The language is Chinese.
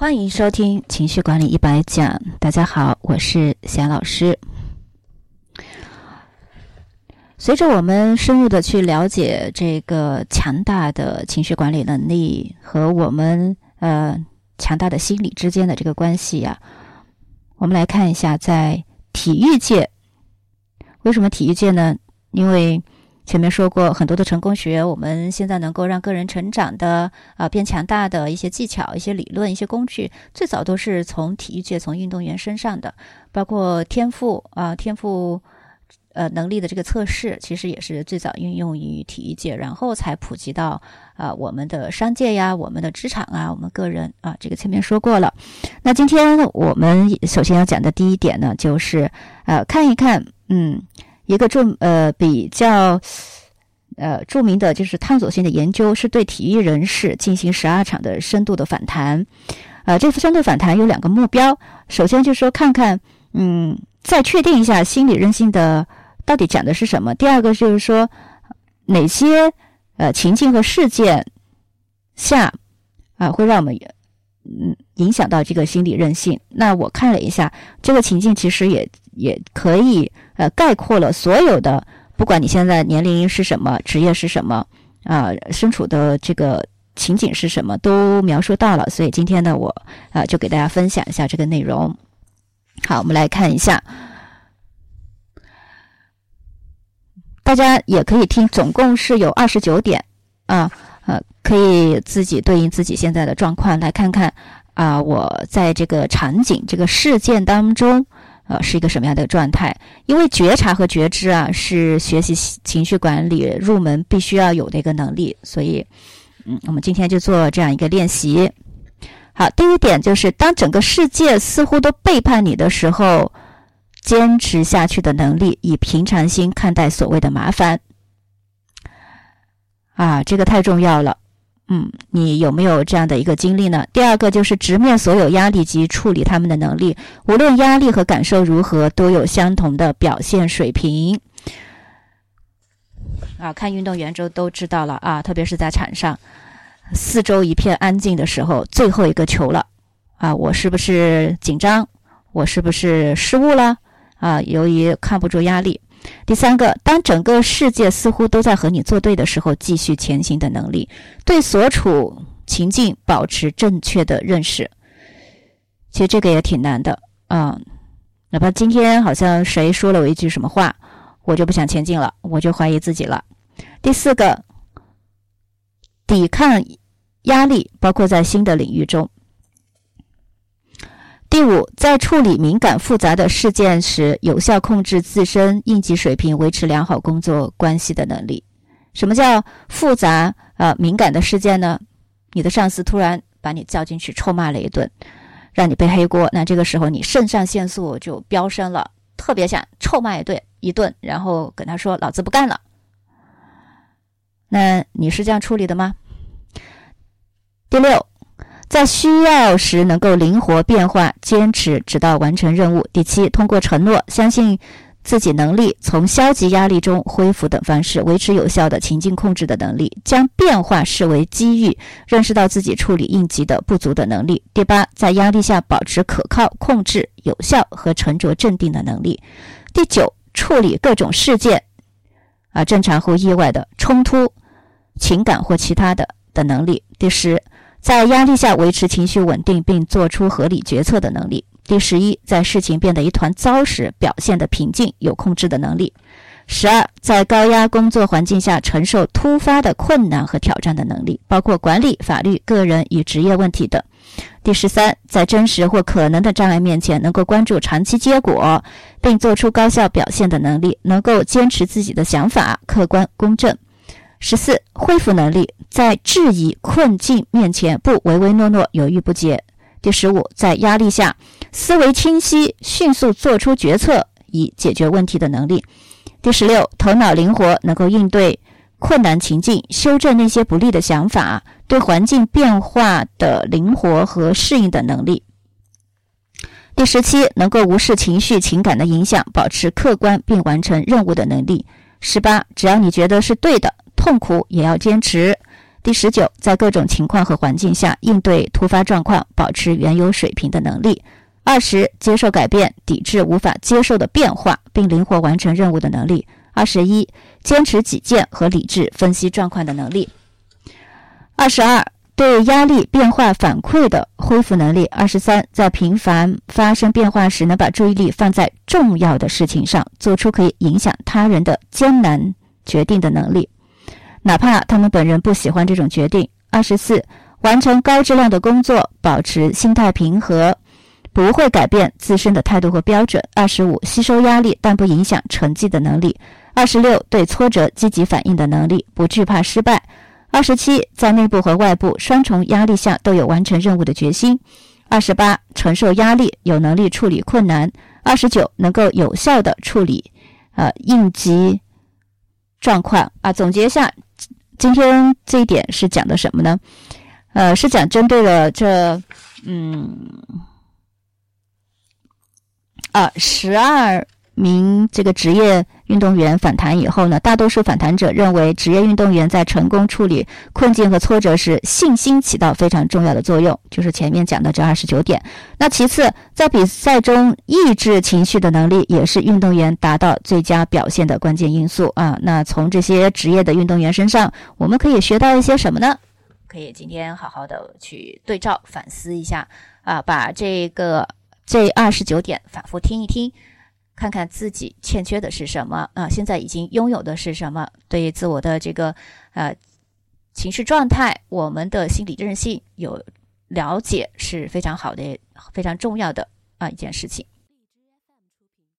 欢迎收听情绪管理一百讲。大家好，我是贤老师。随着我们深入的去了解这个强大的情绪管理能力和我们呃强大的心理之间的这个关系呀，我们来看一下在体育界，为什么体育界呢？因为前面说过很多的成功学，我们现在能够让个人成长的啊变强大的一些技巧、一些理论、一些工具，最早都是从体育界、从运动员身上的，包括天赋啊天赋呃能力的这个测试，其实也是最早运用于体育界，然后才普及到啊我们的商界呀、我们的职场啊、我们个人啊，这个前面说过了。那今天我们首先要讲的第一点呢，就是呃看一看嗯。一个著呃比较呃著名的就是探索性的研究，是对体育人士进行十二场的深度的反弹。呃，这次深度反弹有两个目标，首先就是说看看，嗯，再确定一下心理韧性的到底讲的是什么。第二个就是说哪些呃情境和事件下啊会让我们嗯影响到这个心理韧性。那我看了一下这个情境，其实也也可以。呃，概括了所有的，不管你现在年龄是什么，职业是什么，啊，身处的这个情景是什么，都描述到了。所以今天呢，我啊就给大家分享一下这个内容。好，我们来看一下，大家也可以听，总共是有二十九点啊，自己对应自己现在的状况来看看啊，我在这个场景、这个事件当中。呃，是一个什么样的状态？因为觉察和觉知啊，是学习情绪管理入门必须要有的一个能力。所以，嗯，我们今天就做这样一个练习。好，第一点就是，当整个世界似乎都背叛你的时候，坚持下去的能力，以平常心看待所谓的麻烦。啊，这个太重要了。嗯，你有没有这样的一个经历呢？第二个就是直面所有压力及处理他们的能力，无论压力和感受如何，都有相同的表现水平。啊，看运动员就都知道了啊，特别是在场上，四周一片安静的时候，最后一个球了啊，我是不是紧张？我是不是失误了？啊，由于看不住压力。第三个，当整个世界似乎都在和你作对的时候，继续前行的能力，对所处情境保持正确的认识。其实这个也挺难的啊，哪怕今天好像谁说了我一句什么话，我就不想前进了，我就怀疑自己了。第四个，抵抗压力，包括在新的领域中。第五，在处理敏感复杂的事件时，有效控制自身应急水平，维持良好工作关系的能力。什么叫复杂呃敏感的事件呢？你的上司突然把你叫进去臭骂了一顿，让你背黑锅，那这个时候你肾上腺素就飙升了，特别想臭骂一顿一顿，然后跟他说老子不干了。那你是这样处理的吗？第六。在需要时能够灵活变化，坚持直到完成任务。第七，通过承诺、相信自己能力、从消极压力中恢复等方式，维持有效的情境控制的能力，将变化视为机遇，认识到自己处理应急的不足的能力。第八，在压力下保持可靠、控制有效和沉着镇定的能力。第九，处理各种事件，啊，正常或意外的冲突、情感或其他的的能力。第十。在压力下维持情绪稳定并做出合理决策的能力。第十一，在事情变得一团糟时，表现的平静有控制的能力。十二，在高压工作环境下承受突发的困难和挑战的能力，包括管理、法律、个人与职业问题等。第十三，在真实或可能的障碍面前，能够关注长期结果，并做出高效表现的能力，能够坚持自己的想法，客观公正。十四，恢复能力，在质疑困境面前不唯唯诺诺、犹豫不决。第十五，在压力下思维清晰、迅速做出决策以解决问题的能力。第十六，头脑灵活，能够应对困难情境，修正那些不利的想法，对环境变化的灵活和适应的能力。第十七，能够无视情绪情感的影响，保持客观并完成任务的能力。十八，只要你觉得是对的。痛苦也要坚持，第十九，在各种情况和环境下应对突发状况，保持原有水平的能力；二十，接受改变，抵制无法接受的变化，并灵活完成任务的能力；二十一，坚持己见和理智分析状况的能力；二十二，对压力变化反馈的恢复能力；二十三，在频繁发生变化时，能把注意力放在重要的事情上，做出可以影响他人的艰难决定的能力。哪怕他们本人不喜欢这种决定。二十四，完成高质量的工作，保持心态平和，不会改变自身的态度和标准。二十五，吸收压力但不影响成绩的能力。二十六，对挫折积极反应的能力，不惧怕失败。二十七，在内部和外部双重压力下都有完成任务的决心。二十八，承受压力，有能力处理困难。二十九，能够有效的处理呃应急状况啊。总结一下。今天这一点是讲的什么呢？呃，是讲针对了这，嗯，啊，十二名这个职业。运动员反弹以后呢，大多数反弹者认为，职业运动员在成功处理困境和挫折时，信心起到非常重要的作用，就是前面讲的这二十九点。那其次，在比赛中抑制情绪的能力，也是运动员达到最佳表现的关键因素啊。那从这些职业的运动员身上，我们可以学到一些什么呢？可以今天好好的去对照反思一下啊，把这个这二十九点反复听一听。看看自己欠缺的是什么啊？现在已经拥有的是什么？对于自我的这个呃情绪状态，我们的心理韧性有了解是非常好的、非常重要的啊一件事情。